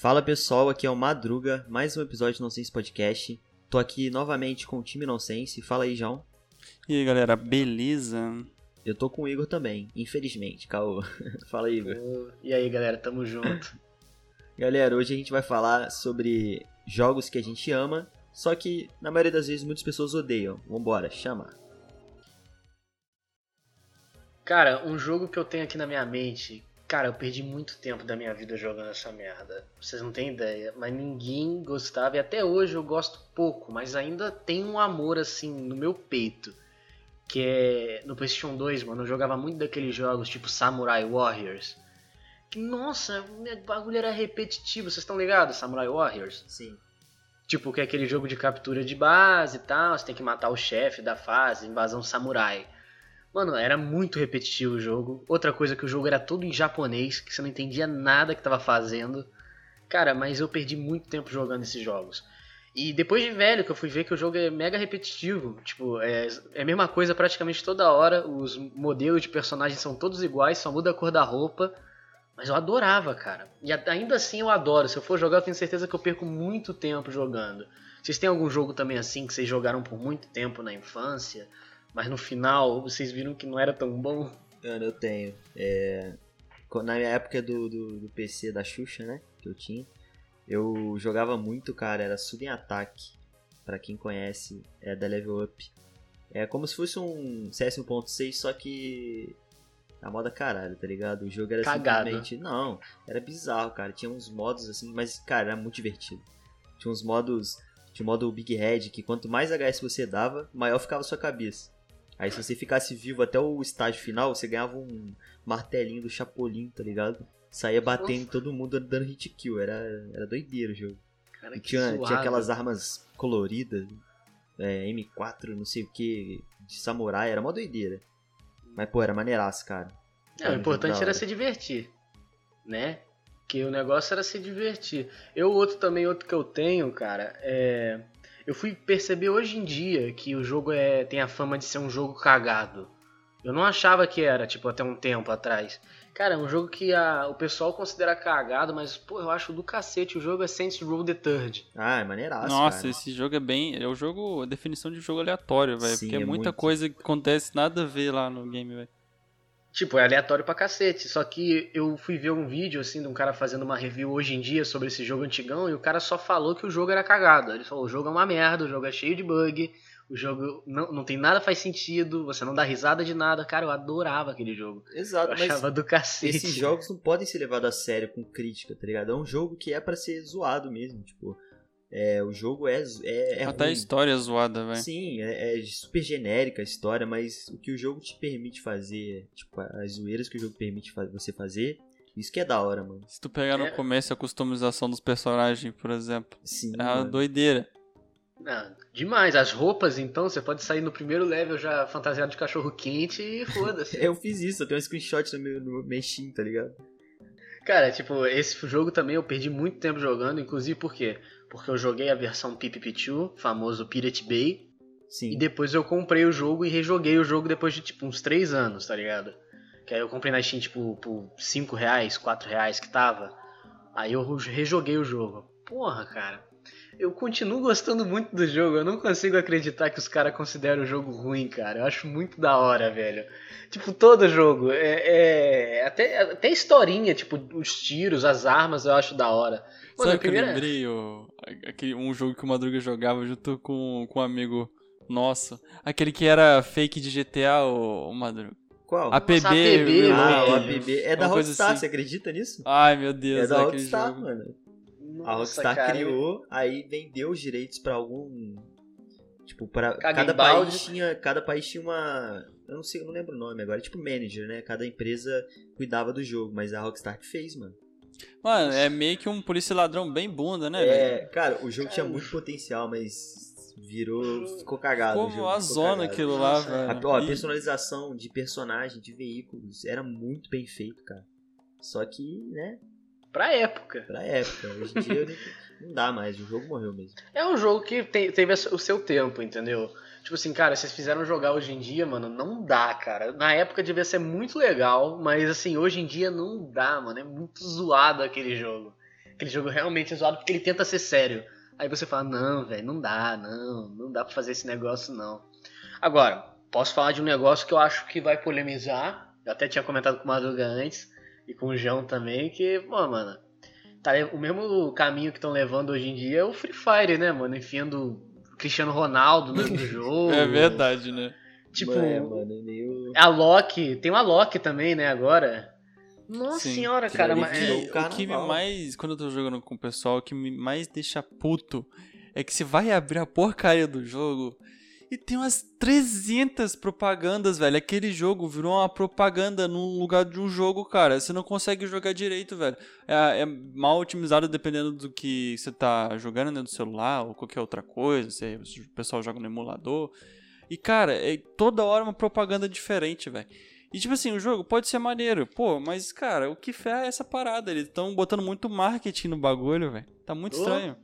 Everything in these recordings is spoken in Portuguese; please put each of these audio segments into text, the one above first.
Fala pessoal, aqui é o Madruga, mais um episódio do Nonsense Podcast. Tô aqui novamente com o time Nonsense. Fala aí, João. E aí, galera, beleza? Eu tô com o Igor também, infelizmente, caô. Fala aí, Igor. E aí, galera, tamo junto. Galera, hoje a gente vai falar sobre jogos que a gente ama, só que na maioria das vezes muitas pessoas odeiam. Vambora, chama. Cara, um jogo que eu tenho aqui na minha mente. Cara, eu perdi muito tempo da minha vida jogando essa merda. Vocês não têm ideia. Mas ninguém gostava. E até hoje eu gosto pouco. Mas ainda tem um amor assim no meu peito. Que é no PlayStation 2, mano. Eu jogava muito daqueles jogos tipo Samurai Warriors. Que, nossa, o bagulho era repetitivo. Vocês estão ligados? Samurai Warriors? Sim. Tipo, que é aquele jogo de captura de base e tal. Você tem que matar o chefe da fase, invasão samurai. Mano, era muito repetitivo o jogo. Outra coisa que o jogo era todo em japonês, que você não entendia nada que tava fazendo. Cara, mas eu perdi muito tempo jogando esses jogos. E depois de velho que eu fui ver que o jogo é mega repetitivo. Tipo, é, é a mesma coisa praticamente toda hora. Os modelos de personagens são todos iguais, só muda a cor da roupa. Mas eu adorava, cara. E ainda assim eu adoro. Se eu for jogar, eu tenho certeza que eu perco muito tempo jogando. Vocês têm algum jogo também assim que vocês jogaram por muito tempo na infância? Mas no final vocês viram que não era tão bom. Mano, eu tenho. É... Na minha época do, do, do, PC da Xuxa, né? Que eu tinha, eu jogava muito, cara. Era Sudden Attack. Pra quem conhece, é da Level Up. É como se fosse um CS 1.6, só que. A moda caralho, tá ligado? O jogo era Cagado. simplesmente. Não, era bizarro, cara. Tinha uns modos assim, mas, cara, era muito divertido. Tinha uns modos. Tinha o modo Big Head, que quanto mais HS você dava, maior ficava a sua cabeça. Aí se você ficasse vivo até o estágio final, você ganhava um martelinho do Chapolin, tá ligado? Saía batendo em todo mundo dando hit kill. Era, era doideiro o jogo. Cara, tinha, tinha aquelas armas coloridas, é, M4, não sei o que, de samurai, era uma doideira. Mas, pô, era maneiraço, cara. É, o importante era se divertir, né? Que o negócio era se divertir. Eu, outro também, outro que eu tenho, cara, é eu fui perceber hoje em dia que o jogo é, tem a fama de ser um jogo cagado. Eu não achava que era, tipo, até um tempo atrás. Cara, é um jogo que a, o pessoal considera cagado, mas, pô, eu acho do cacete. O jogo é Saints Row The Third. Ah, é maneiraço, Nossa, cara. esse jogo é bem... É o jogo... A definição de jogo aleatório, velho. Porque é, muita muito. coisa que acontece, nada a ver lá no game, velho. Tipo, é aleatório pra cacete. Só que eu fui ver um vídeo, assim, de um cara fazendo uma review hoje em dia sobre esse jogo antigão e o cara só falou que o jogo era cagado. Ele falou, o jogo é uma merda, o jogo é cheio de bug, o jogo não, não tem nada faz sentido, você não dá risada de nada. Cara, eu adorava aquele jogo. Exato, eu achava do cacete. esses jogos não podem ser levados a sério com crítica, tá ligado? É um jogo que é para ser zoado mesmo, tipo... É, o jogo é, é, é Até ruim. a história é zoada, velho. Sim, é, é, super genérica a história, mas o que o jogo te permite fazer, tipo, as zoeiras que o jogo permite você fazer, isso que é da hora, mano. Se tu pegar no É. começo a customização dos personagens, por exemplo, Sim, é uma mano. doideira. Não, demais. As roupas, então, você pode sair no primeiro level já fantasiado de cachorro quente e foda-se. Eu fiz isso, eu tenho um screenshot no meu, no meu Steam, tá ligado? Cara, tipo, esse jogo também eu perdi muito tempo jogando, inclusive por quê? Porque eu joguei a versão PPP2, famoso Pirate Bay, Sim. e depois eu comprei o jogo e rejoguei o jogo depois de, tipo, uns 3 anos, tá ligado? Que aí eu comprei na Steam, tipo, por 5 reais, 4 reais que tava. Aí eu rejoguei o jogo. Porra, cara. Eu continuo gostando muito do jogo. Eu não consigo acreditar que os caras consideram o jogo ruim, cara. Eu acho muito da hora, velho. Tipo, todo jogo. É, é- até, até a historinha, tipo, os tiros, as armas, eu acho da hora. Mano, Sabe a o que eu primeira- lembrei? O, aquele, um jogo que o Madruga jogava junto com, com um amigo nosso. Aquele que era fake de GTA, o, o Madruga. Qual? APB. APB, Ah, o. APB. É da Rockstar, assim. você acredita nisso? Ai, meu É Deus, da aquele Rockstar, jogo. mano. Nossa, A Rockstar cara, criou, aí vendeu os direitos pra algum. Tipo, para cada balde. país tinha, cada país tinha uma, eu não sei, eu não lembro o nome agora, tipo manager, né? Cada empresa cuidava do jogo, mas a Rockstar que fez, mano. Mano, é meio que um polícia ladrão bem bunda, né, velho? É, cara, o jogo Cara, tinha o muito potencial, mas virou, ficou cagado. o Ficou jogo, a ficou zona cagado. aquilo lá, velho. A, ó, a personalização de personagem, de veículos, era muito bem feito, cara. Só que, né, Pra época. pra época, hoje em dia não dá mais, o jogo morreu mesmo. É um jogo que tem- teve o seu tempo, entendeu? Tipo assim, cara, vocês fizeram jogar hoje em dia, mano, não dá, cara. Na época devia ser muito legal, mas assim, hoje em dia não dá, mano. É muito zoado aquele jogo. aquele jogo realmente é zoado porque ele tenta ser sério. Aí você fala, não, velho, não dá, não, não dá pra fazer esse negócio, não. Agora, posso falar de um negócio que eu acho que vai polemizar. Eu até tinha comentado com o Madruga antes e com o João também, que, pô, mano, tá o mesmo caminho que estão levando hoje em dia é o Free Fire, né, mano? Enfiando Cristiano Ronaldo no jogo. É verdade, né? Tipo, é, mano, meio... a Loki, tem uma Loki também, né, agora. Nossa Sim. senhora, cara, mas é, o que me mais. Quando eu tô jogando com o pessoal, o que me mais deixa puto é que você vai abrir a porcaria do jogo e tem umas 300 propagandas, velho. Aquele jogo virou uma propaganda no lugar de um jogo, cara. Você não consegue jogar direito, velho. É, é mal otimizado dependendo do que você tá jogando, né? Do celular ou qualquer outra coisa. Se o pessoal joga no emulador. E, cara, é toda hora uma propaganda diferente, velho. E tipo assim, o jogo pode ser maneiro, pô, mas cara, o que ferra é essa parada? Eles estão botando muito marketing no bagulho, velho. Tá muito Oh. estranho.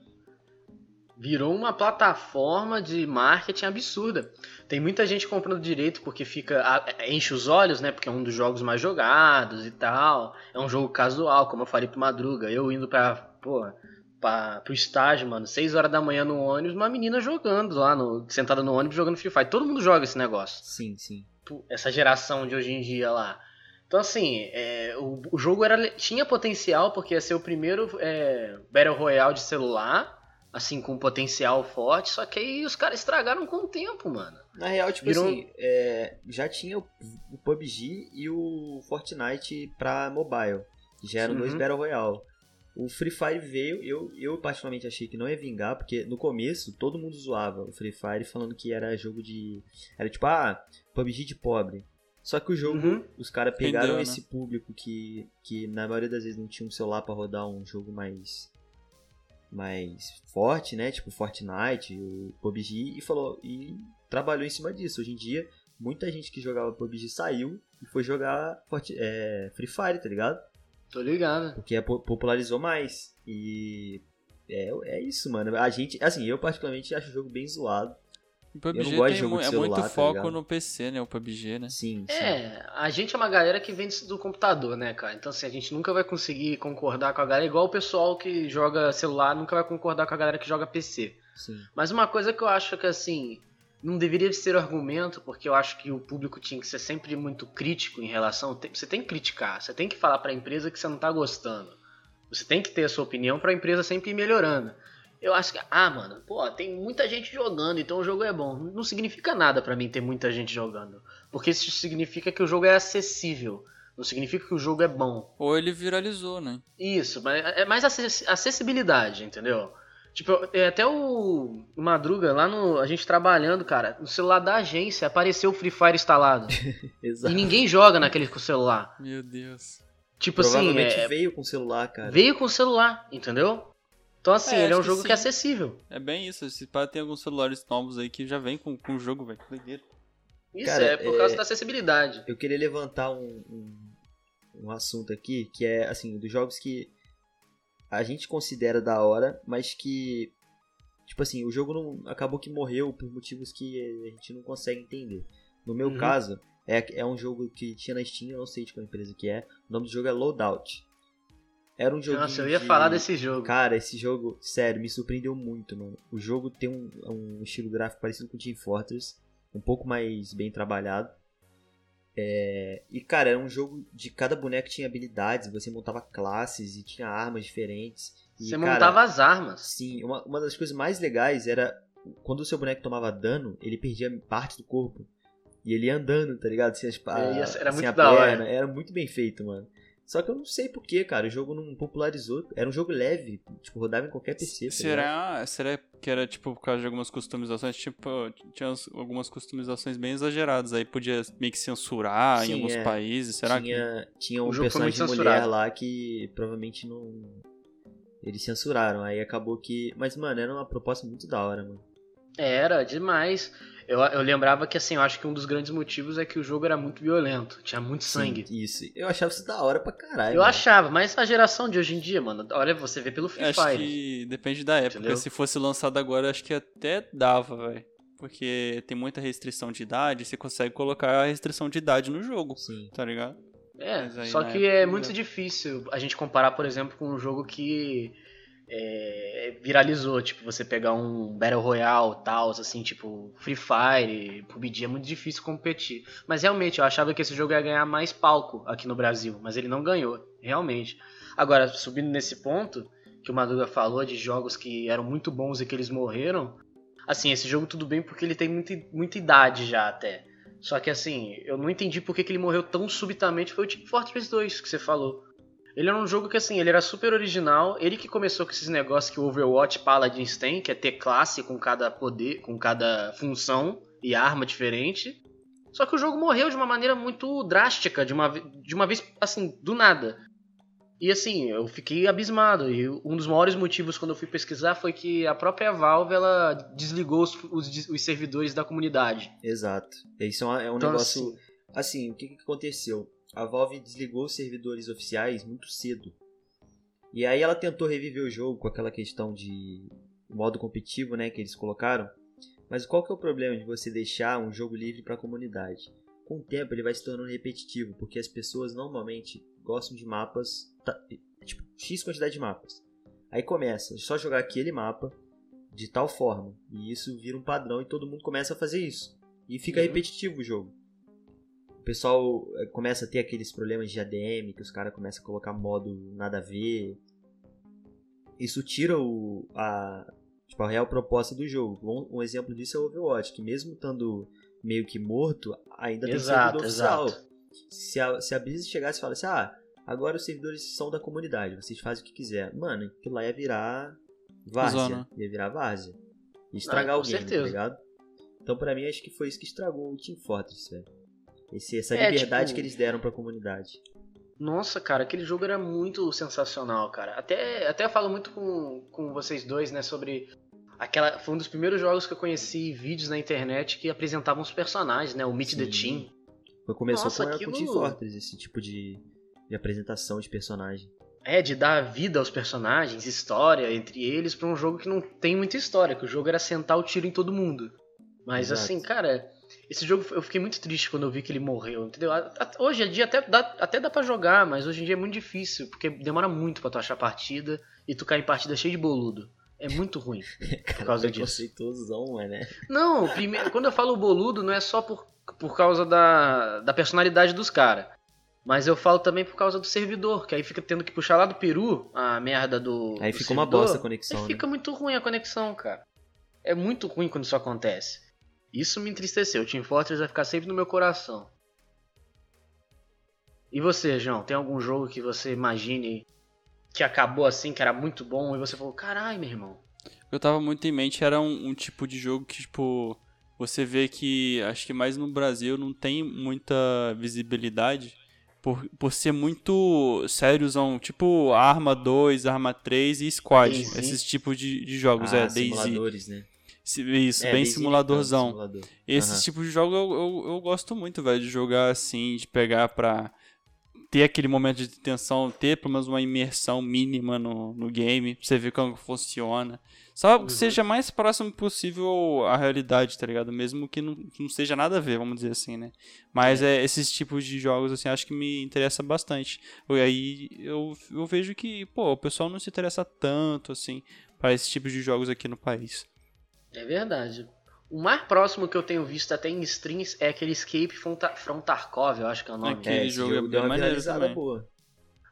Virou uma plataforma de marketing absurda. Tem muita gente comprando direito porque fica enche os olhos, né? Porque é um dos jogos mais jogados e tal. É um jogo casual, como eu falei pro Madruga. Eu indo pra, pô, pra, pro estágio, mano, 6 horas da manhã no ônibus, uma menina jogando lá, no, sentada no ônibus jogando Free Fire. Todo mundo joga esse negócio. Sim, sim. Essa geração de hoje em dia lá. Então, assim, é, o, o jogo era, tinha potencial, porque ia ser o primeiro é, Battle Royale de celular, assim, com potencial forte, só que aí os caras estragaram com o tempo, mano. Na real, tipo Virou- assim, é, já tinha o, o PUBG e o Fortnite pra mobile. que Já eram dois Uhum. Battle Royale. O Free Fire veio, eu, eu particularmente achei que não ia vingar, porque no começo todo mundo zoava o Free Fire falando que era jogo de. Era tipo, ah, PUBG de pobre. Só que o jogo, Uhum. os caras pegaram Rendeu, né? esse público que, que na maioria das vezes não tinha um celular pra rodar um jogo mais mais forte, né? Tipo Fortnite, o PUBG e falou e trabalhou em cima disso. Hoje em dia, muita gente que jogava PUBG saiu e foi jogar é, Free Fire, tá ligado? Tô ligado. Porque é po- popularizou mais. E é, é isso, mano. A gente, assim, eu particularmente acho o jogo bem zoado. O PUBG não gosto de jogo é celular, muito tá foco ligado? no PC, né? O PUBG, né? Sim, sim. É, a gente é uma galera que vem do computador, né, cara? Então, assim, a gente nunca vai conseguir concordar com a galera, igual o pessoal que joga celular nunca vai concordar com a galera que joga PC. sim. Mas uma coisa que eu acho que assim não deveria ser argumento, porque eu acho que o público tinha que ser sempre muito crítico em relação. Você tem que criticar, você tem que falar pra empresa que você não tá gostando. Você tem que ter a sua opinião pra empresa sempre ir melhorando. Eu acho que, ah, mano, pô, tem muita gente jogando, então o jogo é bom. Não significa nada pra mim ter muita gente jogando. Porque isso significa que o jogo é acessível. Não significa que o jogo é bom. Ou ele viralizou, né? Isso, mas é mais acess- acessibilidade, entendeu? Tipo, é até o o Madruga, lá no. A gente trabalhando, cara, no celular da agência apareceu o Free Fire instalado. Exato. e ninguém joga naquele com o celular. Meu Deus. Tipo assim, Provavelmente é, veio com celular, cara. veio com o celular, entendeu? Então, assim, É, ele é um acho que jogo que, é acessível. É bem isso. Esse pá tem alguns celulares novos aí que já vem com, com o jogo, velho. Doideira. Isso Cara, é por é- causa da acessibilidade. Eu queria levantar um, um, um assunto aqui, que é, assim, dos jogos que a gente considera da hora, mas que, tipo assim, o jogo não acabou que morreu por motivos que a gente não consegue entender. No meu Uhum. caso, é, é um jogo que tinha na Steam, eu não sei de qual empresa que é. O nome do jogo é Loadout. Era um jogo. Nossa, eu ia falar desse jogo. Cara, esse jogo, sério, me surpreendeu muito, mano. O jogo tem um, um estilo gráfico parecido com o Team Fortress, um pouco mais bem trabalhado. É, e, cara, era um jogo de cada boneco tinha habilidades, você montava classes e tinha armas diferentes. E, Você cara, montava as armas. Sim, uma, uma das coisas mais legais era quando o seu boneco tomava dano, ele perdia parte do corpo. E ele ia andando, tá ligado? Sem as, É, isso era sem muito a da hora. perna. Era muito bem feito, mano. Só que eu não sei porquê, cara. O jogo não popularizou. Era um jogo leve, tipo, rodava em qualquer PC. tá ligado? Será, será que era tipo por causa de algumas customizações? Tipo, tinha algumas customizações bem exageradas. Aí podia meio que censurar Sim, em alguns é. países. Será que. tinha, tinha um O jogo foi personagem de mulher censurado. lá que provavelmente não. Eles censuraram. Aí acabou que. Mas, mano, era uma proposta muito da hora, mano. Era demais. Eu, eu lembrava que, assim, eu acho que um dos grandes motivos é que o jogo era muito violento. Tinha muito sangue. Sim, isso. Eu achava isso da hora pra caralho. Eu mano. achava, mas a geração de hoje em dia, mano, olha, você vê pelo Free Acho Fire. que depende da época. Entendeu? Se fosse lançado agora, acho que até dava, velho. Porque tem muita restrição de idade, você consegue colocar a restrição de idade no jogo, Sim. tá ligado? É, só que época é muito difícil a gente comparar, por exemplo, com um jogo que é, viralizou, tipo, você pegar um Battle Royale, tal, assim, tipo, Free Fire, PUBG, é muito difícil competir. Mas realmente, eu achava que esse jogo ia ganhar mais palco aqui no Brasil, mas ele não ganhou, realmente. Agora, subindo nesse ponto, que o Madruga falou de jogos que eram muito bons e que eles morreram, assim, esse jogo tudo bem porque ele tem muita, muita idade já até. Só que assim, eu não entendi por que, que ele morreu tão subitamente, foi o Team Fortress 2 que você falou. Ele era um jogo que assim, ele era super original, ele que começou com esses negócios que o Overwatch Paladins tem, que é ter classe com cada poder, com cada função e arma diferente. Só que o jogo morreu de uma maneira muito drástica, de uma, de uma vez assim, do nada. E assim, eu fiquei abismado. E um dos maiores motivos quando eu fui pesquisar foi que a própria Valve ela desligou os, os, os servidores da comunidade. Exato. Isso é um, é um Então, negócio. assim, Assim, o que, que aconteceu? A Valve desligou os servidores oficiais muito cedo. E aí ela tentou reviver o jogo com aquela questão de modo competitivo, né, que eles colocaram. Mas qual que é o problema de você deixar um jogo livre para a comunidade? Com o tempo ele vai se tornando repetitivo, porque as pessoas normalmente gostam de mapas, tipo, X quantidade de mapas. Aí começa, só jogar aquele mapa de tal forma, e isso vira um padrão e todo mundo começa a fazer isso. E fica Uhum. repetitivo o jogo. O pessoal eh, começa a ter aqueles problemas de ADM, que os caras começam a colocar modo nada a ver. Isso tira o, a, tipo, a real proposta do jogo. Um, um exemplo disso é o Overwatch, que mesmo estando meio que morto, ainda tem Exato, servidor oficial. exato. Se a, se a Blizzard chegasse e falasse, ah, agora os servidores são da comunidade, vocês fazem o que quiser. Mano, aquilo lá ia virar várzea. Zona. Ia virar várzea. Ia estragar Ah, o game, certeza. tá ligado? Então pra mim acho que foi isso que estragou o Team Fortress, velho. Esse, essa É, liberdade tipo- que eles deram pra comunidade. Nossa, cara, aquele jogo era muito sensacional, cara. Até, até eu falo muito com, com vocês dois, né, sobre aquela. Foi um dos primeiros jogos que eu conheci vídeos na internet que apresentavam os personagens, né? O Meet the Sim. Team. Foi, começou Nossa, com, com o aquilo- Team Fortress, esse tipo de, de apresentação de personagem. É, de dar vida aos personagens, história entre eles, pra um jogo que não tem muita história, que o jogo era sentar o tiro em todo mundo. Mas Exato. assim, cara, esse jogo eu fiquei muito triste quando eu vi que ele morreu, entendeu? Hoje em dia até dá, até dá pra jogar, mas hoje em dia é muito difícil, porque demora muito pra tu achar partida e tu cair em partida cheio de boludo. É muito ruim por causa disso. Preconceituosão, mas, né? Não, primeiro, quando eu falo boludo, não é só por, por causa da, da personalidade dos caras. Mas eu falo também por causa do servidor, que aí fica tendo que puxar lá do Peru a merda do. Aí do fica uma servidor. bosta a conexão, Aí né? fica muito ruim a conexão, cara. É muito ruim quando isso acontece. Isso me entristeceu. O Team Fortress vai ficar sempre no meu coração. E você, João? Tem algum jogo que você imagine que acabou assim, que era muito bom, e você falou, caralho, meu irmão. O que eu tava muito em mente era um, um tipo de jogo que, tipo, você vê que acho que mais no Brasil não tem muita visibilidade por, por ser muito sériozão, tipo Arma 2, Arma 3 e Squad. Esses tipos de, de jogos, ah, é, simuladores, né? Se- Isso, É, bem DayZ, simuladorzão. então, simulador. Esses Aham. tipos de jogo eu, eu, eu gosto muito, velho, de jogar assim, de pegar pra ter aquele momento de tensão, ter pelo menos uma imersão mínima no, no game, pra você ver como funciona. Só Uhum. que seja mais próximo possível à realidade, tá ligado? Mesmo que não, não seja nada a ver, vamos dizer assim, né? Mas é. esses tipos de jogos, assim, acho que me interessa bastante. E aí eu, eu vejo que, pô, o pessoal não se interessa tanto, assim, para esse tipo de jogos aqui no país. É verdade. O mais próximo que eu tenho visto até em streams é aquele Escape from, Ta- from Tarkov, eu acho que é o nome. Aquele É, jogo é jogo bem deu uma viralizada boa.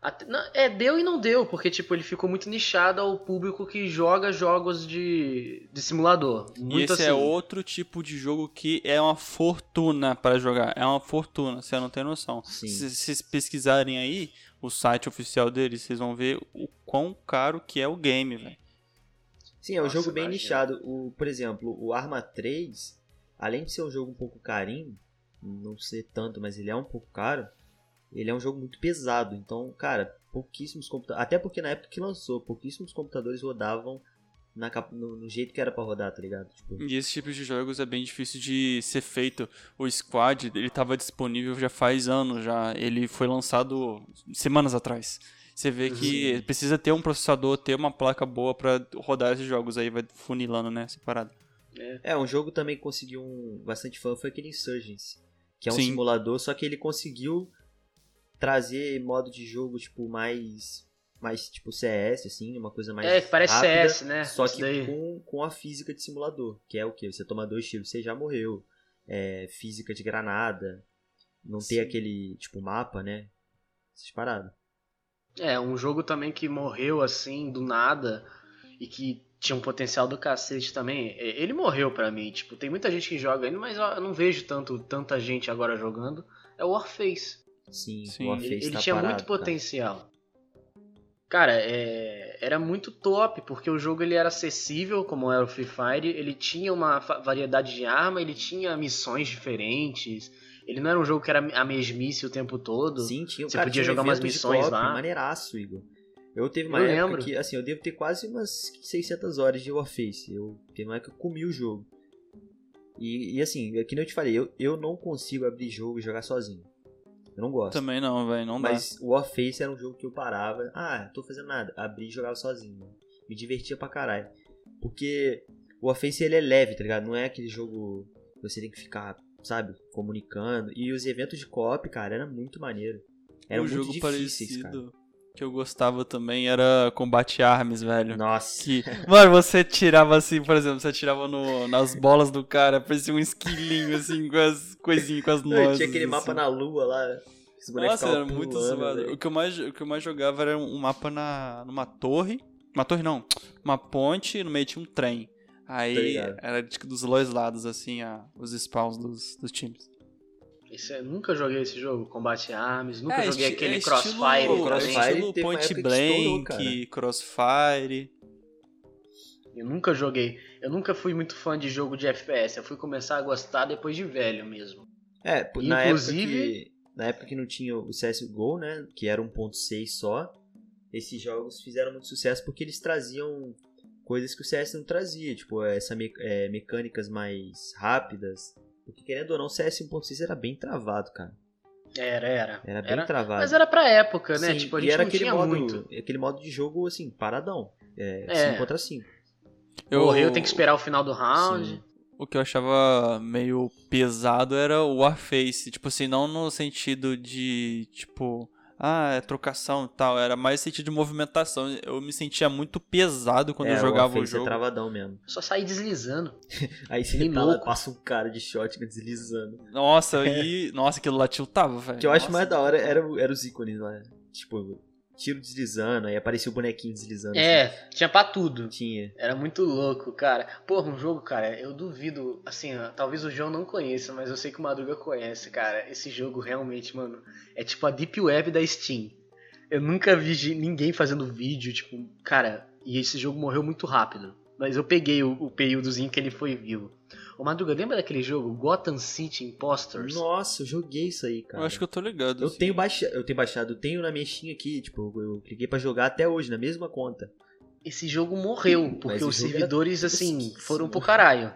Até- não, é, deu e não deu, porque tipo, ele ficou muito nichado ao público que joga jogos de, de simulador. E Muito esse assim. é outro tipo de jogo que é uma fortuna para jogar. É uma fortuna, você não tem noção. Sim. Se vocês pesquisarem aí o site oficial deles, vocês vão ver o quão caro que é o game, velho. Sim, é um Nossa, jogo bem imagina. nichado. O, por exemplo, o Arma 3, além de ser um jogo um pouco carinho, não ser tanto, mas ele é um pouco caro, ele é um jogo muito pesado. Então, cara, pouquíssimos computadores. Até porque na época que lançou, pouquíssimos computadores rodavam na cap- no, no jeito que era pra rodar, tá ligado? Tipo, E esse tipo de jogos é bem difícil de ser feito. O Squad, ele tava disponível já faz anos já. Ele foi lançado semanas atrás. Você vê que precisa ter um processador, ter uma placa boa pra rodar esses jogos aí, vai funilando, né, separado. É, um jogo também que conseguiu um, bastante fã foi aquele Insurgents, que é um Sim. simulador, só que ele conseguiu trazer modo de jogo, tipo, mais. Mais tipo CS, assim, uma coisa mais. É, que parece rápida, CS, né? Só Isso que daí. com, com a física de simulador, que é o que? Você toma dois tiros, você já morreu. É, física de granada. Não Sim. ter aquele, tipo, mapa, né? Essas paradas. É, um jogo também que morreu assim, do nada, e que tinha um potencial do cacete também. é, Ele morreu pra mim, tipo, tem muita gente que joga ainda, mas eu não vejo tanto, tanta gente agora jogando. É o Warface. Sim, Sim. o Warface Ele, ele tá tinha parado, muito cara. potencial. Cara, é, era muito top, porque o jogo ele era acessível, como era o Free Fire, ele tinha uma variedade de arma, ele tinha missões diferentes, ele não era um jogo que era a mesmice o tempo todo. Sim, tinha. Você cara, podia tinha um jogar umas missões lá. Maneiraço, Igor. Eu teve uma Eu época lembro. que, assim, eu devo ter quase umas 600 horas de Warface. Eu teve uma época que eu comi o jogo. E, e assim, é que nem eu te falei, eu, eu não consigo abrir jogo e jogar sozinho. Eu não gosto. Também não, velho, não dá. Mas o Warface era um jogo que eu parava. Ah, tô fazendo nada. Abri e jogava sozinho. Me divertia pra caralho. Porque o Warface ele é leve, tá ligado? Não é aquele jogo que você tem que ficar, sabe, comunicando. E os eventos de co-op, cara, era muito maneiro. Era um muito jogo difíceis, parecido que eu gostava também era Combate Arms, cara. velho. Nossa. Que, mano, você tirava assim, por exemplo, você tirava no, nas bolas do cara, parecia um esquilinho assim, com as coisinhas, com as nozes. Tinha aquele mapa assim. na lua lá. Nossa, era muito pulando, zoado. velho. O que, eu mais, o que eu mais jogava era um mapa na, numa torre. Uma torre não, uma ponte, no meio tinha um trem. Aí era de- dos dois lados, assim, a, os spawns dos, dos times. Isso é- nunca joguei esse jogo, Combate Arms, nunca É, joguei esti- aquele é Crossfire. estilo-. Crossfire estilo teve uma Point época estourou, Blank, Crossfire. Eu nunca joguei. Eu nunca fui muito fã de jogo de FPS. Eu fui começar a gostar depois de velho mesmo. É, na época, Inclusive- que, na época que não tinha o CSGO, né? Que era 1.6 só. Esses jogos fizeram muito sucesso porque eles traziam coisas que o CS não trazia. Tipo, essa me- é, mecânicas mais rápidas. Porque querendo ou não, o CS 1.6 era bem travado, cara. Era, era. Era bem travado. Mas era pra época, né? Sim, tipo, a e gente era não aquele tinha modo, muito. aquele modo de jogo, assim, paradão. É, É. 5 contra 5. Morreu, tem que esperar o final do round. Sim. O que eu achava meio pesado era o Warface. Tipo assim, não no sentido de, tipo, ah, é trocação e tal. Era mais sentido de movimentação. Eu me sentia muito pesado quando é, eu jogava o Warface jogo. é travadão mesmo. Só sair deslizando. Aí tá lá, louco. passa um cara de shotgun deslizando. Nossa, e. Nossa, aquilo lá tiltava, velho. O que eu acho Nossa. mais da hora era, o- era os ícones lá. Tipo, tiro deslizando, aí aparecia o bonequinho deslizando. assim. É, tinha pra tudo. Tinha. Era muito louco, cara. Porra, um jogo, cara, eu duvido, assim, ó, talvez o João não conheça, mas eu sei que o Madruga conhece, cara. Esse jogo realmente, mano, é tipo a Deep Web da Steam. Eu nunca vi ninguém fazendo vídeo, tipo, cara, e esse jogo morreu muito rápido. Mas eu peguei o, o períodozinho que ele foi vivo. Ô Madruga, lembra daquele jogo Gotham City Impostors? Nossa, eu joguei isso aí, cara. Eu acho que eu tô ligado. Eu assim. tenho baixado, eu tenho baixado, eu tenho na minha Steam aqui, tipo, eu cliquei pra jogar até hoje, na mesma conta. Esse jogo morreu, porque os jogo era servidores, assim, foram pro caralho.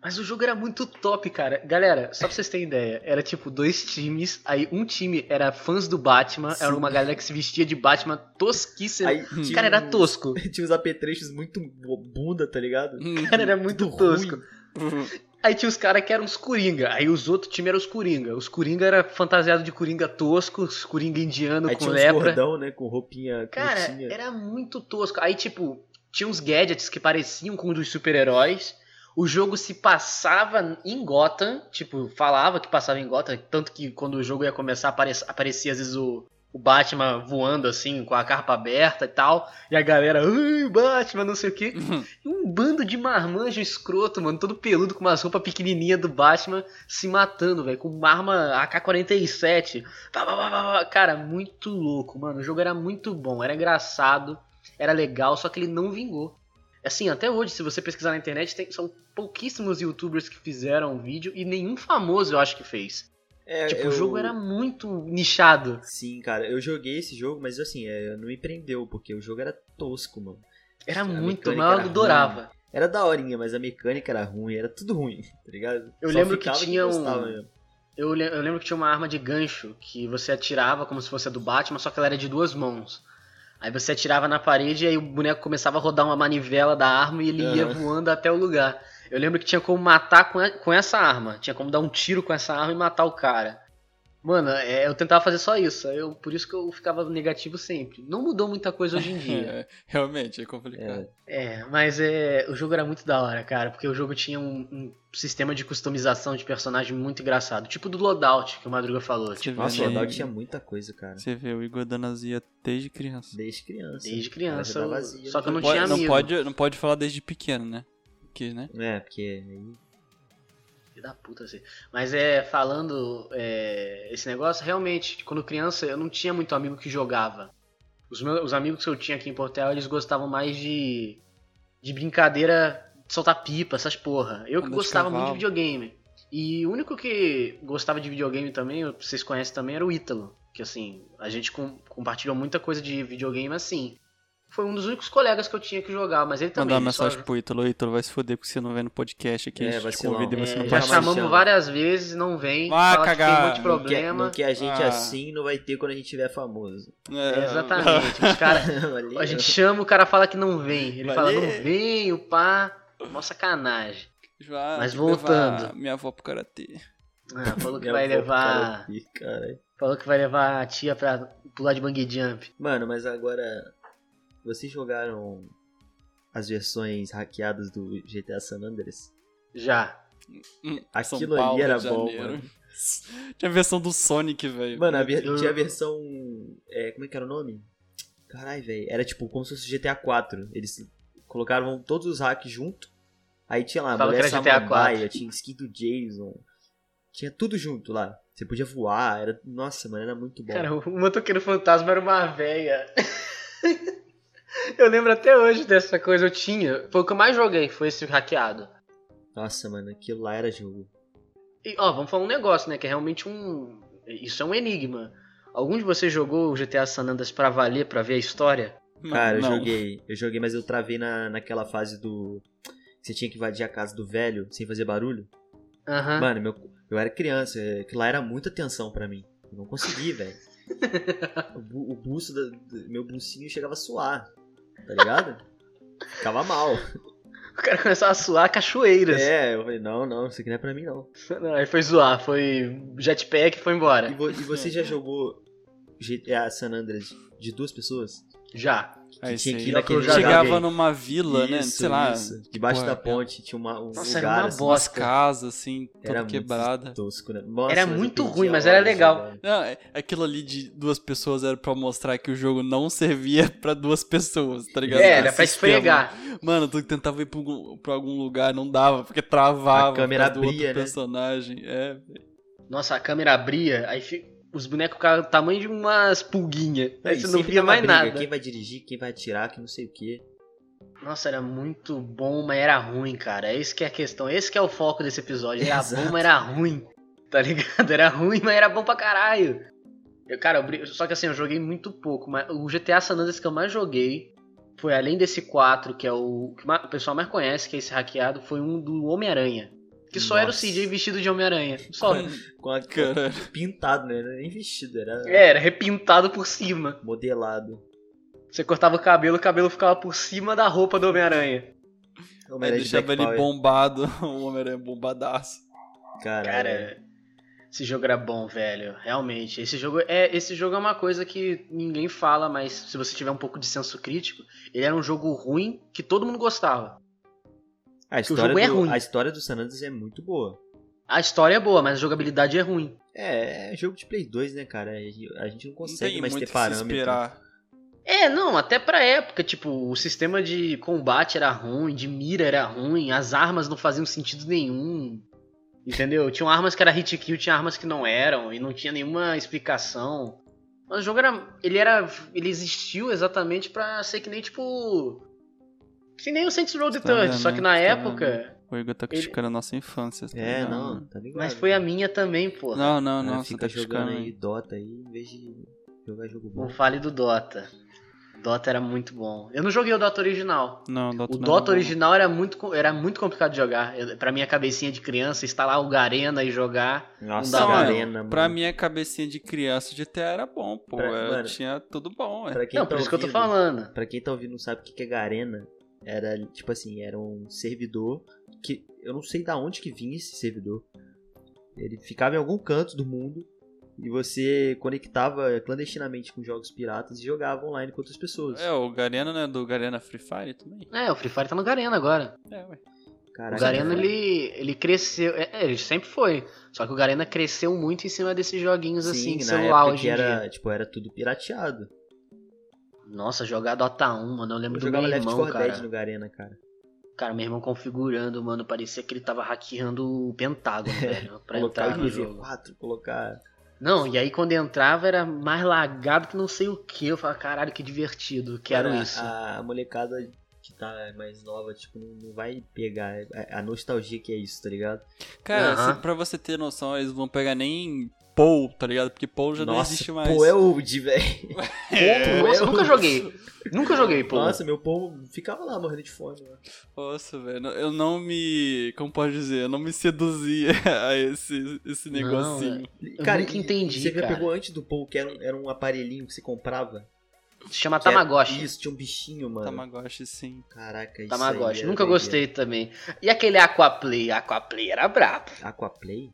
Mas o jogo era muito top, cara. Galera, só pra vocês terem ideia, era tipo dois times, aí um time era fãs do Batman, era Sim. uma galera que se vestia de Batman tosquíssimo. Aí tinha cara, era uns- tosco. Tinha uns apetrechos muito bunda, tá ligado? Cara, era muito Tudo tosco. ruim. Aí tinha os caras que eram os Coringa, aí os outros times eram os Coringa. Os Coringa era fantasiado de Coringa tosco, os Coringa indiano Aí com tinha lepra. gordão, né, com roupinha Cara, curtinha. era muito tosco. Aí, tipo, tinha uns gadgets que pareciam com os dos super-heróis. O jogo se passava em Gotham, tipo, falava que passava em Gotham, tanto que quando o jogo ia começar apare- aparecia às vezes o, o Batman voando assim, com a carpa aberta e tal, e a galera, ai, Batman, não sei o que. E um bando de marmanjo escroto, mano, todo peludo com umas roupas pequenininhas do Batman se matando, velho, com uma arma AK-47. Pá, pá, pá, pá, pá. Cara, muito louco, mano. O jogo era muito bom, era engraçado, era legal, só que ele não vingou. Assim, até hoje, se você pesquisar na internet, tem- são pouquíssimos youtubers que fizeram vídeo e nenhum famoso eu acho que fez. É, tipo, eu- o jogo era muito nichado. Sim, cara, eu joguei esse jogo, mas assim, é, não me prendeu, porque o jogo era tosco, mano. Era A muito, mas eu era adorava. Era daorinha, mas a mecânica era ruim, era tudo ruim, tá ligado? Eu Só lembro que tinha um- gostava mesmo. Eu, le- eu lembro que tinha uma arma de gancho que você atirava como se fosse a do Batman, só que ela era de duas mãos. Aí você atirava na parede e aí o boneco começava a rodar uma manivela da arma e ele ia Aham. voando até o lugar. Eu lembro que tinha como matar com, a- com essa arma. Tinha como dar um tiro com essa arma e matar o cara. Mano, é, eu tentava fazer só isso. Eu, por isso que eu ficava negativo sempre. Não mudou muita coisa hoje em dia. É, realmente, é complicado. É, mas é, o jogo era muito da hora, cara, porque o jogo tinha um, um sistema de customização de personagem muito engraçado, tipo do Loadout, que o Madruga falou. Você Tipo, Nossa, o ali- Loadout tinha muita coisa, cara. Você vê o Igor dando azia desde criança. Desde criança. desde criança. eu- dava azia, só que eu não Pode- tinha não amigo. pode, não pode falar desde pequeno, né? Porque, né? É, porque aí Filho da puta, assim. Mas é, falando é, esse negócio, realmente, quando criança eu não tinha muito amigo que jogava. Os, meus, os amigos que eu tinha aqui em Portel, eles gostavam mais de, de brincadeira, de soltar pipa, essas porra. Eu que gostava muito de videogame. E o único que gostava de videogame também, vocês conhecem também, era o Ítalo. Que assim, a gente com- compartilhou muita coisa de videogame assim. Foi um dos únicos colegas que eu tinha que jogar, mas ele também. Mandar uma ele só- mensagem pro Ítalo. Ítalo vai se foder porque você não vem no podcast aqui. É, a gente te convida e você É, não já vai participa. mais chamamos chama. várias vezes, não vem. Vai fala cagar. que tem quer, problema. quer a gente Ah. assim, não vai ter quando a gente tiver famoso. É, exatamente. Os cara, a gente chama, o cara fala que não vem. Ele fala, Valeu. não vem, o pá. Mó sacanagem. Já Mas que voltando. Minha avó pro karatê. Ah, falou que vai levar. caralho. Falou que vai levar a tia pra pular de bungee jump. Mano, mas agora. Vocês jogaram as versões hackeadas do GTA San Andreas? Já. Hum, Aquilo São Paulo, ali era bom, Janeiro. mano. Tinha a versão do Sonic, velho. Mano, a ver- tinha a versão. é, como é que era o nome? Caralho, velho. Era tipo como se fosse GTA 4. Eles colocaram todos os hacks junto. Aí tinha lá, Fala mulher samambaia, 4. tinha skin do Jason. Tinha tudo junto lá. Você podia voar, era. Nossa, mano, era muito bom. Cara, o motoqueiro fantasma era uma véia. eu lembro até hoje dessa coisa. Eu tinha. Foi o que eu mais joguei, foi esse hackeado. Nossa, mano, aquilo lá era jogo. E, ó, vamos falar um negócio, né? Que é realmente um. Isso é um enigma. Algum de vocês jogou o GTA San Andreas pra valer, pra ver a história? Não, Cara, eu não. joguei. Eu joguei, mas eu travei na, naquela fase do. que Você tinha que invadir a casa do velho sem fazer barulho. Aham. Mano, meu, eu era criança, é, aquilo lá era muita tensão pra mim. Eu não consegui, velho. O, o buço, da, do- meu bucinho chegava a suar, tá ligado? Ficava mal. O cara começava a suar cachoeiras. É, eu falei, não, não, isso aqui não é pra mim, não. Não, aí foi zoar, foi jetpack e foi E, embora. vo- e você já jogou GTA San Andreas de duas pessoas? Já. Tinha que ir É o que eu naquele já Chegava joguei. numa vila, né? Isso, Sei lá. isso. Debaixo porra, da ponte tinha uma, um Nossa, era lugar uma assim, bosta. casas, assim, toda Era muito quebrada. tosco, né? Nossa, Era muito ruim, mas era legal. Não, é- aquilo ali de duas pessoas era pra mostrar que o jogo não servia pra duas pessoas, tá ligado? É, era pra esfregar. Mano, tu tentava ir pra algum, pra algum lugar, não dava, porque travava A câmera causa do abria, outro né? personagem. É, Nossa, a câmera abria, aí fi- os bonecos ficavam do tamanho de umas pulguinhas. Aí você não via mais briga, nada. Quem vai dirigir, quem vai atirar, quem não sei o que. Nossa, era muito bom, mas era ruim, cara. Esse que é a questão. Esse que é o foco desse episódio. Era Exato. bom, mas era ruim. Tá ligado? Era ruim, mas era bom pra caralho. Eu, cara, eu só que assim, eu joguei muito pouco. Mas o GTA San Andreas que eu mais joguei foi além desse 4, que é o que o pessoal mais conhece, que é esse hackeado, foi um do Homem-Aranha. Que só era o Nossa. CJ vestido de Homem-Aranha. Só. Com a Cara. pintado, né? Era nem vestido, era É, era repintado por cima. modelado. Você cortava o cabelo, o cabelo ficava por cima da roupa do Homem-Aranha. de deixava ele bombado, o Homem-Aranha bombadaço. Caralho. Cara, esse jogo era bom, velho. Realmente. Esse jogo é, esse jogo é uma coisa que ninguém fala, mas se você tiver um pouco de senso crítico, ele era um jogo ruim que todo mundo gostava. A, o história jogo é do, ruim. a história do San Andreas é muito boa. A história é boa, mas a jogabilidade é ruim. É, é jogo de Play 2, né, cara? A gente não Não consegue tem mais muito ter o parâmetro. esperar. É, não, até pra época, tipo, o sistema de combate era ruim, de mira era ruim, as armas não faziam sentido nenhum. Entendeu? Tinham armas que era hit kill, tinha armas que não eram, e não tinha nenhuma explicação. Mas o jogo era. Ele era. Ele existiu exatamente pra ser que nem, tipo. Que nem o Saints Row the Tá vendo, só que né? na Tá época. O Igor tá criticando a nossa infância. tá É, ligado? não, tá ligado? Mas foi a minha também, pô. Não, não, não, você fica tá jogando criticando aí Dota aí, em vez de jogar jogo bom. Não fale do Dota. Dota era muito bom. Eu não joguei o Dota original. Não, Dota O não Dota era bom. original era muito, era muito complicado de jogar. Eu- Pra minha cabecinha de criança, instalar o Garena e jogar. Nossa, Não. Garena, mano. Pra minha cabecinha de criança, GTA era bom, pô. Pra- mano, tinha tudo bom, é. Pra quem não, tá por isso que eu tô ouvindo- falando. Pra quem tá ouvindo não sabe o que que é Garena, era tipo assim, era um servidor que eu não sei da onde que vinha esse servidor. Ele ficava em algum canto do mundo e você conectava clandestinamente com jogos piratas e jogava online com outras pessoas. É, o Garena, né? Do Garena Free Fire também. É, o Free Fire tá no Garena agora. É, ué. Caraca, o Garena, cara. ele, ele cresceu. É, é, ele sempre foi. Só que o Garena cresceu muito em cima desses joguinhos assim, Sim, na celular época hoje que em era, dia. tipo, era tudo pirateado. Nossa, jogar Dota 1, mano. Eu lembro Eu do meu Left irmão, 4 Dead cara. no Garena, cara. Cara, meu irmão configurando, mano. Parecia que ele tava hackeando o Pentágono, velho. Pra colocar entrar no nível jogo. 4, colocar. Não, e aí quando entrava era mais lagado que não sei o que. Eu falava, caralho, que divertido. Quero Cara, isso. A, a molecada que tá mais nova, tipo, não, não vai pegar a, a nostalgia que é isso, tá ligado? Cara, Aham. se- pra você ter noção, eles vão pegar nem Paul, tá ligado? Porque Paul já não Nossa, existe mais. pô, é old, velho. Pô, nossa, eu- nunca joguei. Nunca joguei, pô. Nossa, meu povo ficava lá morrendo de fome. Né? Nossa, velho, eu não me. Como pode dizer? Eu não me seduzia a esse, esse Não, negocinho. Eu cara, nunca e- entendi, Você já cara. pegou antes do Paul, que era um, era um aparelhinho que você comprava? Se chama Tamagotchi. Isso, tinha um bichinho, mano. Tamagotchi, sim. Caraca, isso Tamagotchi. era Nunca gostei também. E aquele Aquaplay? Aquaplay era brabo. Aquaplay?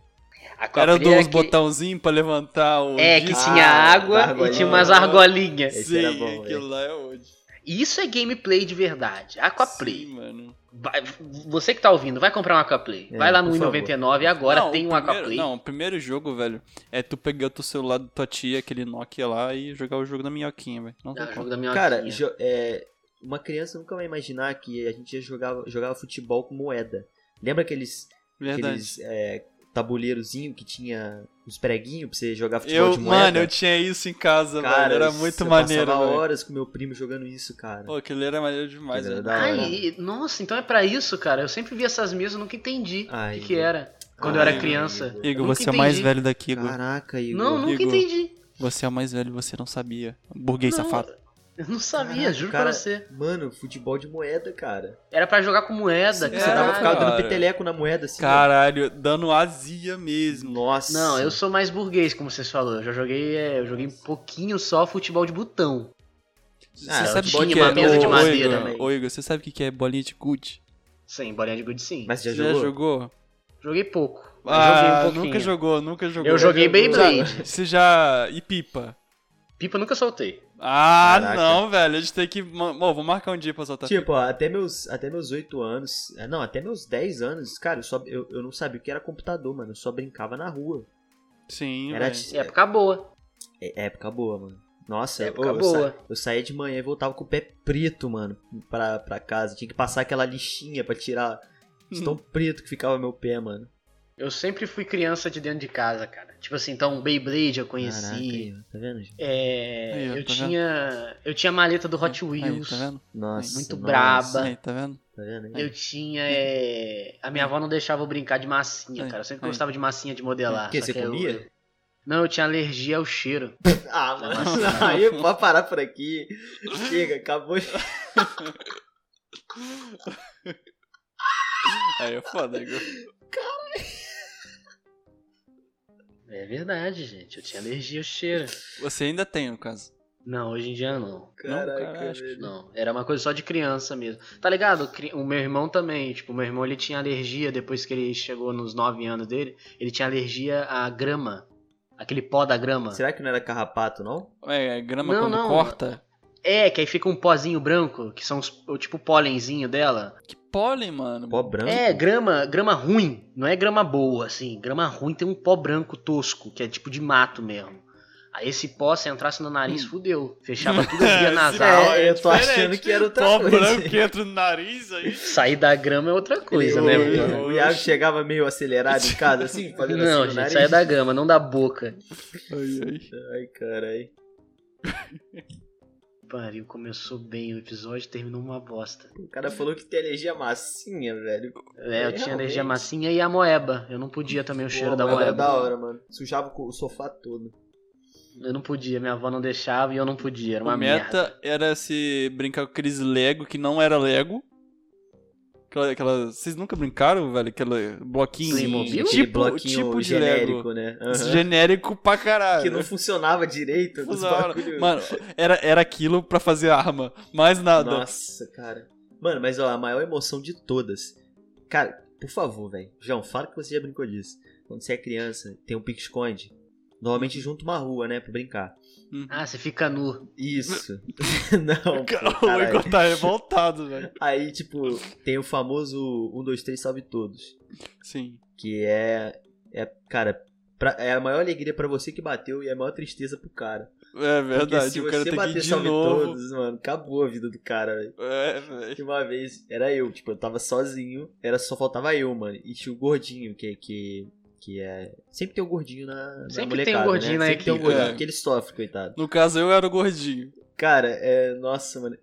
Era dos aquele- botãozinhos pra levantar o. É, que disco. tinha Ah, água e argolinha. tinha umas argolinhas. Esse Sim, era bom, aquilo velho. lá é hoje. Isso é gameplay de verdade. Aquaplay. Sim, mano. Vai- você que tá ouvindo, vai comprar um Aquaplay. É, vai lá no por favor. 1,99 agora Não, tem um primeiro- Aquaplay. Não, o primeiro jogo, velho, é tu pegar o teu celular da tua tia, aquele Nokia lá, e jogar o jogo da minhoquinha, velho. Não tem Ah, jogo da minha Cara, jo- é, uma criança nunca vai imaginar que a gente jogava, jogava futebol com moeda. Lembra aqueles, Verdade. aqueles é, tabuleirozinho que tinha os preguinhos pra você jogar futebol Eu, de moeda? mano, eu tinha isso em casa, Cara, velho. Era eu- muito eu maneiro, passava velho. horas com meu primo jogando isso, cara. Pô, aquele era maneiro demais, Era velho. da hora. Ai, nossa, então é pra isso, cara. Eu sempre vi essas mesas, nunca entendi o que, que era. Quando eu Ai, era criança. Igor. Eu você é o mais entendi. velho daqui, Igor. Caraca, Igor. Não, nunca Igor. entendi. Você é o mais velho, você não sabia. Burguês Não, safado. Eu não sabia, Caraca, juro cara, pra você. Mano, futebol de moeda, cara. Era pra jogar com moeda. Você É, tava ficava dando peteleco na moeda assim. Caralho, dando azia mesmo. Nossa. Não, eu sou mais burguês, como vocês falaram. Eu já joguei, é, eu joguei um pouquinho só futebol de botão. Você Ah, sabe o tinha que, é? mesa de Ô, madeira Igor, também. Ô, Igor, você sabe o que, é bolinha de gude? Sim, bolinha de gude sim. Mas você já Você jogou? jogou? Joguei pouco. Ah, joguei um nunca jogou, nunca jogou. Eu joguei. Beyblade. Você já... E pipa? Pipa eu nunca soltei. Ah, Caraca. não, velho. A gente tem que... Bom, vou marcar um dia pra soltar Tipo, ó, até meus, até meus 8 anos, é, não, até meus 10 anos, cara, eu, só, eu, eu não sabia o que era computador, mano, eu só brincava na rua. Sim, Era Época boa. é, época boa, mano. Nossa, Época eu, boa. sa- eu saía de manhã e voltava com o pé preto, mano, pra, pra casa. Tinha que passar aquela lixinha pra tirar de tão preto que ficava meu pé, mano. Eu sempre fui criança de dentro de casa, cara. Tipo assim, então Beyblade eu conheci. Caraca, aí, tá vendo? gente? É, Aí, eu tá tinha, eu tinha a maleta do Hot Aí, Wheels. tá vendo? Nossa, muito nossa, braba. Aí, tá vendo? Tá vendo? aí? Eu tinha, é, a minha avó não deixava eu brincar de massinha, Aí, cara. Eu sempre aí. gostava de massinha de modelar. Que, só você que eu- comia? eu- Não, eu tinha alergia ao cheiro. Ah, mano, aí pode parar por aqui. Chega, acabou. Aí é foda, Igor. É verdade, gente. Eu tinha alergia ao cheiro. Você ainda tem, no caso. Não, hoje em dia não. Caraca, cara, acho que. Não, era uma coisa só de criança mesmo. Tá ligado? O meu irmão também. Tipo, o meu irmão ele tinha alergia depois que ele chegou nos 9 anos dele. Ele tinha alergia à grama. Aquele pó da grama. Será que não era carrapato, não? É, grama Não, quando não. corta. É, que aí fica um pozinho branco, que são os, o tipo pólenzinho dela. Que pólen, mano. Pó branco? É, grama, grama ruim. Não é grama boa, assim. Grama ruim tem um pó branco tosco, que é tipo de mato mesmo. Aí esse pó, se entrasse no nariz, Hum. fudeu. Fechava tudo as vias Esse nasal. pó É, eu tô diferente. achando que era outra Pó coisa. branco que entra no nariz aí. Sair da grama é outra coisa, o, né? Oi, mano? o Iago chegava meio acelerado em casa, assim, fazendo assim Não, no gente, nariz. saia da grama, não da boca. Ai, ai. Ai, carai. Pariu, começou bem o episódio, terminou uma bosta. O cara falou que tem alergia massinha, velho. É, eu tinha alergia massinha e a moeba. Eu não podia também o cheiro Pô, da mas era moeba. da hora, mano. Sujava o sofá todo. Eu não podia, minha avó não deixava e eu não podia, era uma O meta merda. era se brincar com aqueles Lego que não era Lego. Aquela, aquela- vocês nunca brincaram, velho? Aquele bloquinho. Playmobil? Aquele Tipo, bloquinho tipo de genérico, Lego. né? Aham. Genérico pra caralho. Que não funcionava direito. bagulho. Mano, era, era aquilo pra fazer arma. Mais nada. Nossa, cara. Mano, mas ó, a maior emoção de todas. Cara, por favor, velho. João, fala que você já brincou disso. Quando você é criança, tem um pique-esconde Normalmente junto uma rua, né, pra brincar. Uhum. Ah, você fica nu. Isso. Não, pô, o. Igor tá revoltado, velho. Aí, tipo, tem o famoso 1, 2, 3, salve todos. Sim. Que é. É, cara, pra- é a maior alegria pra você que bateu e é a maior tristeza pro cara. É Porque verdade, se o cara você tem que ir bater de salve novo. todos, mano, acabou a vida do cara, velho. É, velho. E uma vez, era eu, tipo, eu tava sozinho, era só faltava eu, mano. E tinha o gordinho, que, que, que é. Sempre tem um gordinho na, na Sempre tem um molecada, gordinho né? na Sempre tem um equipe, gordinho, é. porque ele sofre, coitado. No caso, eu era o gordinho. Cara, é. Nossa, mano,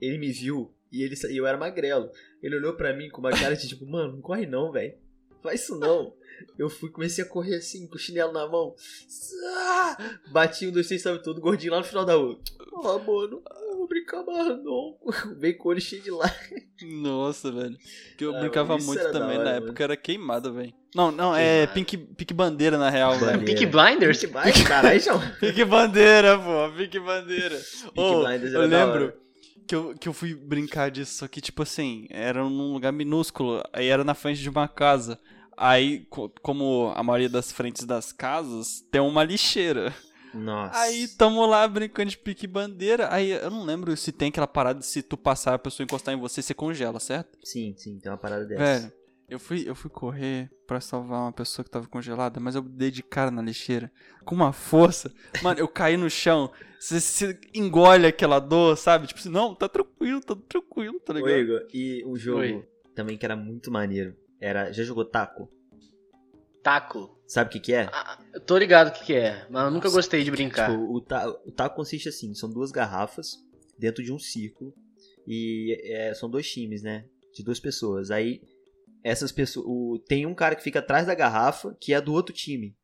ele me viu e ele, sa- eu era magrelo. Ele olhou pra mim com uma cara de tipo, mano, não corre não, velho. Faz isso não. Eu fui, comecei a correr assim, com o chinelo na mão. Ah! Bati um, dois, três, sabe tudo, gordinho lá no final da rua. Ah, mano, não vou brincar com o olho cheio de lá. Nossa, velho. Que eu Ah, brincava muito também hora, na mano. época, era queimada, velho. Não, não, é pink, pink bandeira na real, velho. Peak Blinders? Pink Blinders, caralho, João. Pink bandeira, pô, pink bandeira. Ô, Blinders eu lembro que eu, que eu fui brincar disso, só que, tipo assim, era num lugar minúsculo, aí era na frente de uma casa. Aí, co- como a maioria das frentes das casas, tem uma lixeira. Nossa. Aí tamo lá brincando de pique bandeira. Aí eu não lembro se tem aquela parada de se tu passar a pessoa encostar em você, você congela, certo? Sim, sim, tem uma parada dessa. Velho, eu fui, eu fui correr pra salvar uma pessoa que tava congelada, mas eu dei de cara na lixeira. Com uma força. Mano, eu caí no chão. Você, você engole aquela dor, sabe? Tipo assim, não, tá tranquilo, tá tranquilo, tá Ô, ligado? Igor, e um jogo Oi. também que era muito maneiro. Era. Já jogou taco? Taco. Sabe o que, que é? Ah, eu tô ligado o que, que é, mas eu nunca Nossa, gostei de brincar. Tipo, o, ta o taco consiste assim: são duas garrafas dentro de um círculo. E é, são dois times, né? De duas pessoas. Aí, essas pessoas. o- tem um cara que fica atrás da garrafa, que é do outro time.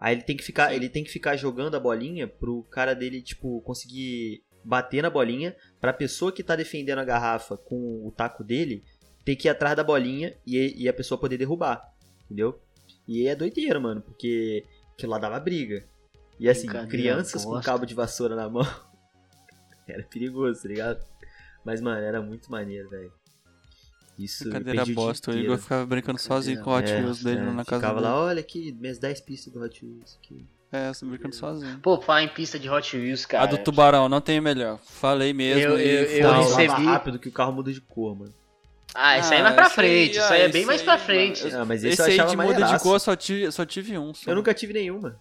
Aí ele tem que ficar, Sim. ele tem que ficar jogando a bolinha pro cara dele, tipo, conseguir bater na bolinha. Pra pessoa que tá defendendo a garrafa com o taco dele ter que ir atrás da bolinha e, e a pessoa poder derrubar. Entendeu? E é doideira, mano, porque aquilo lá dava briga. E assim, Brincadeira crianças com cabo de vassoura na mão. era perigoso, tá ligado? Mas, mano, era muito maneiro, velho. Isso. eu dia bosta, o. Igor ficava brincando sozinho com o Hot É, Wheels dele é, lá na casa Ficava dele. lá, olha aqui, minhas 10 pistas do Hot Wheels aqui. É, você brincando sozinho. Pô, falar em pista de Hot Wheels, cara. a do tubarão, não tem melhor. Falei mesmo Eu- e eu- eu Não, recebi- rápido que o carro muda de cor, mano. Ah, isso aí é Ah, mais pra esse aí- frente. Isso aí ah, é bem mais aí, pra frente. Ah, mas esse, Esse eu aí achava de muda de cor, só tive, só tive um. só. Eu nunca tive nenhuma.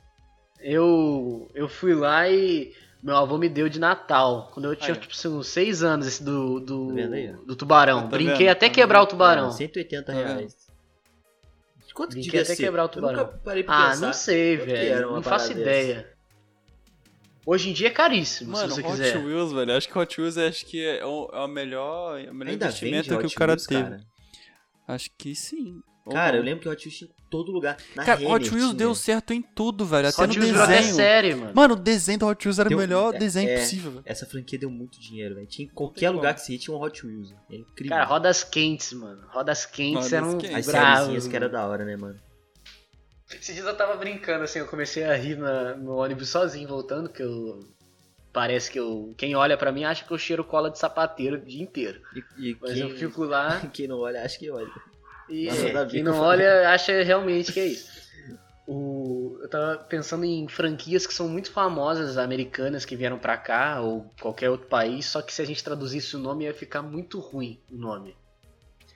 Eu, eu fui lá e meu avô me deu de Natal. Quando eu tinha, tipo, assim, uns 6 anos, esse do, do, Tá do tubarão. Tá Brinquei vendo? até Tá quebrar vendo? o tubarão. Ah, 180 Tá vendo? reais. Quanto que Brinquei devia até ser? quebrar o Eu tubarão. nunca parei pra Ah, pensar. não sei, que velho. Não faço ideia. Hoje em dia é caríssimo, Mano, se você Hot quiser. Wheels, velho. Acho que Hot Wheels acho que é o, é o melhor, é o melhor Ainda investimento que Hot o cara Wheels, teve. cara? Acho que sim. Cara, eu lembro que o Hot Wheels tinha em todo lugar. Na Cara, Renner Hot Wheels tinha. deu certo em tudo, velho. Até Hot no Wheels virou até desenho. série, mano. Mano, o desenho do Hot Wheels era Deu- o melhor é- desenho é. possível, velho. Essa franquia deu muito dinheiro, velho. Tinha em qualquer lugar que você ia, tinha um Hot Wheels. É incrível. Cara, rodas quentes, mano. Rodas quentes Rodas eram quentes. As sériezinhas que era da hora, né, mano? Esses dias eu tava brincando, assim, eu comecei a rir na- no ônibus sozinho, voltando, que eu... Parece que eu... Quem olha pra mim acha que eu cheiro cola de sapateiro o dia inteiro. E, e Mas quem, eu fico lá quem não olha, acha que olha. e Nossa, quem não olha acha realmente que é isso. O, eu tava pensando em franquias que são muito famosas, americanas, que vieram pra cá, ou qualquer outro país, só que se a gente traduzisse o nome ia ficar muito ruim o nome.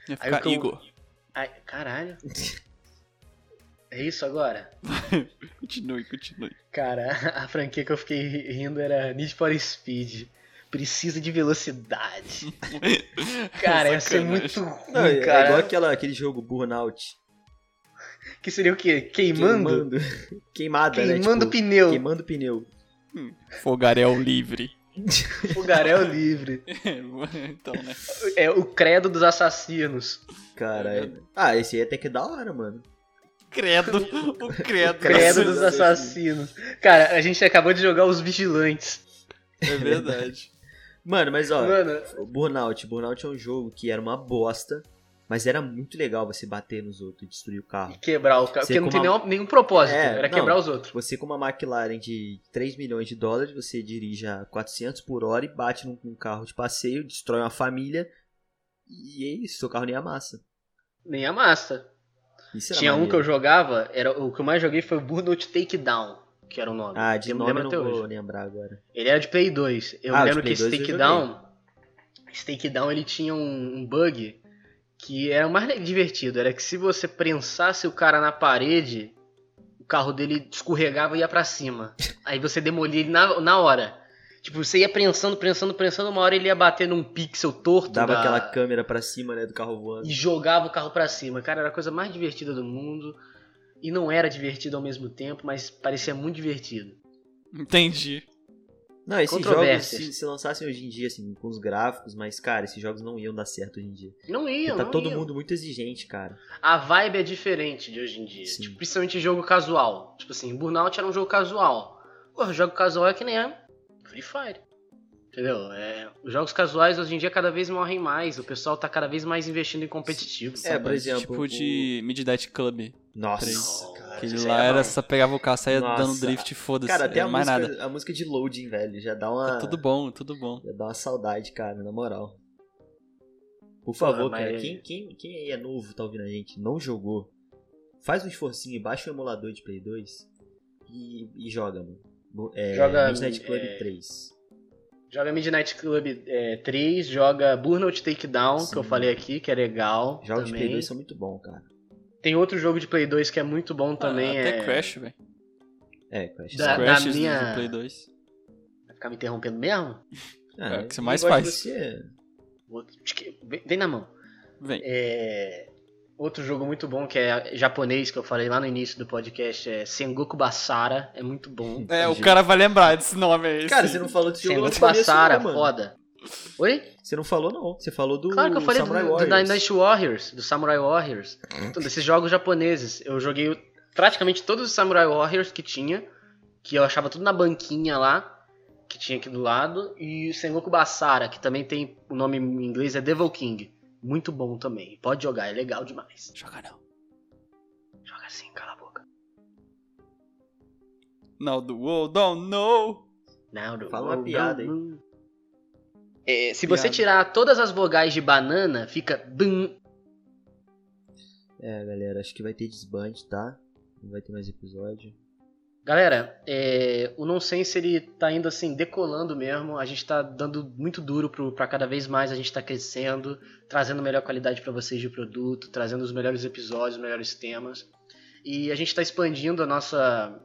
Ia Aí ficar que eu- Igor. Ai, caralho. É isso agora? Continue, continue. Cara, a franquia que eu fiquei rindo era Need for Speed. Precisa de velocidade. Cara, ia ser muito ruim, Não, é cara. igual aquela, aquele jogo Burnout. Que seria o quê? Queimando? Queimada, né? Queimando Tipo, pneu. Queimando pneu. Fogaréu livre. Fogaréu livre. então, né? É o credo dos assassinos. Cara, é- ah, esse aí até que é da hora, mano. Credo. O credo. Credo dos assassinos. Cara, a gente acabou de jogar os vigilantes. É verdade. Mano, mas ó, Mano, o Burnout. Burnout é um jogo que era uma bosta, mas era muito legal você bater nos outros e destruir o carro. quebrar o carro. Você Porque não tem uma- nenhum, nenhum propósito. É, era não. quebrar os outros. Você com uma McLaren de 3 milhões de dólares, você dirige a 400 por hora e bate num, num carro de passeio, destrói uma família e é isso, seu carro nem amassa. Nem a Tinha um maneiro. que eu jogava, era, o que eu mais joguei foi o Burnout Takedown. que era o nome. Ah, de Eu nome lembro não vou hoje. lembrar agora. Ele era de Play 2. Eu Ah, lembro que 2 eu esse. Takedown. Esse Takedown ele tinha um, um bug que era o mais divertido. Era que se você prensasse o cara na parede, o carro dele escorregava e ia pra cima. Aí você demolia ele na, na hora. Tipo, você ia prensando, prensando, prensando, uma hora ele ia bater num pixel torto Dava da- aquela câmera pra cima, né, do carro voando. e jogava o carro pra cima. Cara, era a coisa mais divertida do mundo. E não era divertido ao mesmo tempo, mas parecia muito divertido. Entendi. Não, esses jogos, Controvérsias. se, se lançassem hoje em dia, assim, com os gráficos, mas, cara, esses jogos não iam dar certo hoje em dia. Não Porque ia, tá não todo ia. mundo muito exigente, cara. A vibe é diferente de hoje em dia. Sim. Tipo, principalmente jogo casual. Tipo assim, Burnout era um jogo casual. Porra, jogo casual é que nem é Free Fire. Entendeu? É, os jogos casuais hoje em dia cada vez morrem mais. O pessoal tá cada vez mais investindo em competitivo. É, por exemplo, Tipo o- de Midnight Club. Nossa, Três. cara. Aquele isso lá é era só pegava o carro, saia Nossa. dando drift e foda-se. Cara, até é a mais música, nada. a música de loading, velho, já dá uma, É tudo bom, tudo bom. já dá uma saudade, cara, na moral. Por favor, mas- cara, quem, quem, quem aí é novo, tá ouvindo a gente, não jogou, faz um esforcinho e baixa o emulador de Play 2 e, e joga, mano. É, Joga, Midnight Club é, 3. Joga Midnight Club é, 3, joga Burnout Takedown, Sim. que eu falei aqui, que é legal. Jogos de também. Play 2 são muito bons, cara. Tem outro jogo de Play 2 que é muito bom também. Ah, até é... Crash, velho. É, Crash. Da- sim. Crashes minha- do Play 2. Vai ficar me interrompendo mesmo? Ah, é o que você mais de faz. Você... Vem vem na mão. Vem. É, Outro jogo muito bom que é japonês, que eu falei lá no início do podcast, é Sengoku Basara. É muito bom. É, o cara vai lembrar desse nome aí. Cara, você não falou desse jogo no Sengoku Basara, foda. Oi? Você não falou, não. Você falou do Claro que eu falei do, Samurai do Warriors. Dynasty Warriors, do Samurai Warriors. Então, desses jogos japoneses. Eu joguei praticamente todos os Samurai Warriors que tinha, que eu achava tudo na banquinha lá, que tinha aqui do lado, e o Sengoku Basara, que também tem o nome em inglês é Devil King. Muito bom também. Pode jogar, é legal demais. Joga não. Joga assim, cala a boca. Now the world don't know. Não, não, Fala uma piada aí. É, se você Piada. tirar todas as vogais de banana, fica bum. É, galera, acho que vai ter desband, tá? Não vai ter mais episódio. Galera, é, o Nonsense ele tá indo assim, decolando mesmo. A gente tá dando muito duro pro, pra cada vez mais a gente tá crescendo, trazendo melhor qualidade pra vocês de produto, trazendo os melhores episódios, os melhores temas. E a gente tá expandindo a nossa,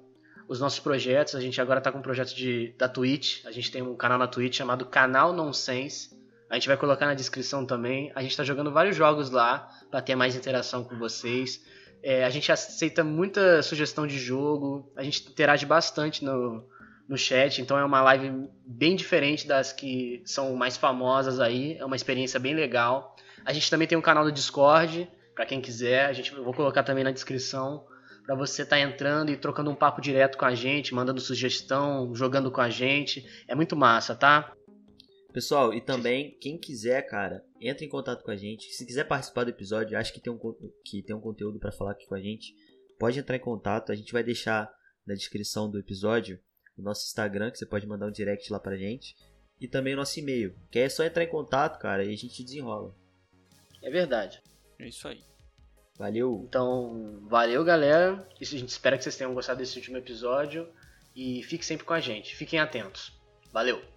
os nossos projetos. A gente agora tá com um projeto de, da Twitch. A gente tem um canal na Twitch chamado Canal Nonsense. A gente vai colocar na descrição também. A gente tá jogando vários jogos lá pra ter mais interação com vocês. É, a gente aceita muita sugestão de jogo, a gente interage bastante no, no chat, então é uma live bem diferente das que são mais famosas aí, é uma experiência bem legal. A gente também tem um canal do Discord, pra quem quiser, a gente vou colocar também na descrição, pra você estar entrando e trocando um papo direto com a gente, mandando sugestão, jogando com a gente, é muito massa, tá? Pessoal, e também, quem quiser, cara, entra em contato com a gente. Se quiser participar do episódio, acha que tem um, que tem um conteúdo pra falar aqui com a gente, pode entrar em contato. A gente vai deixar na descrição do episódio o nosso Instagram, que você pode mandar um direct lá pra gente. E também o nosso e-mail, que é só entrar em contato, cara, e a gente desenrola. É verdade. É isso aí. Valeu! Então, valeu, galera. E a gente espera que vocês tenham gostado desse último episódio. E fique sempre com a gente. Fiquem atentos. Valeu!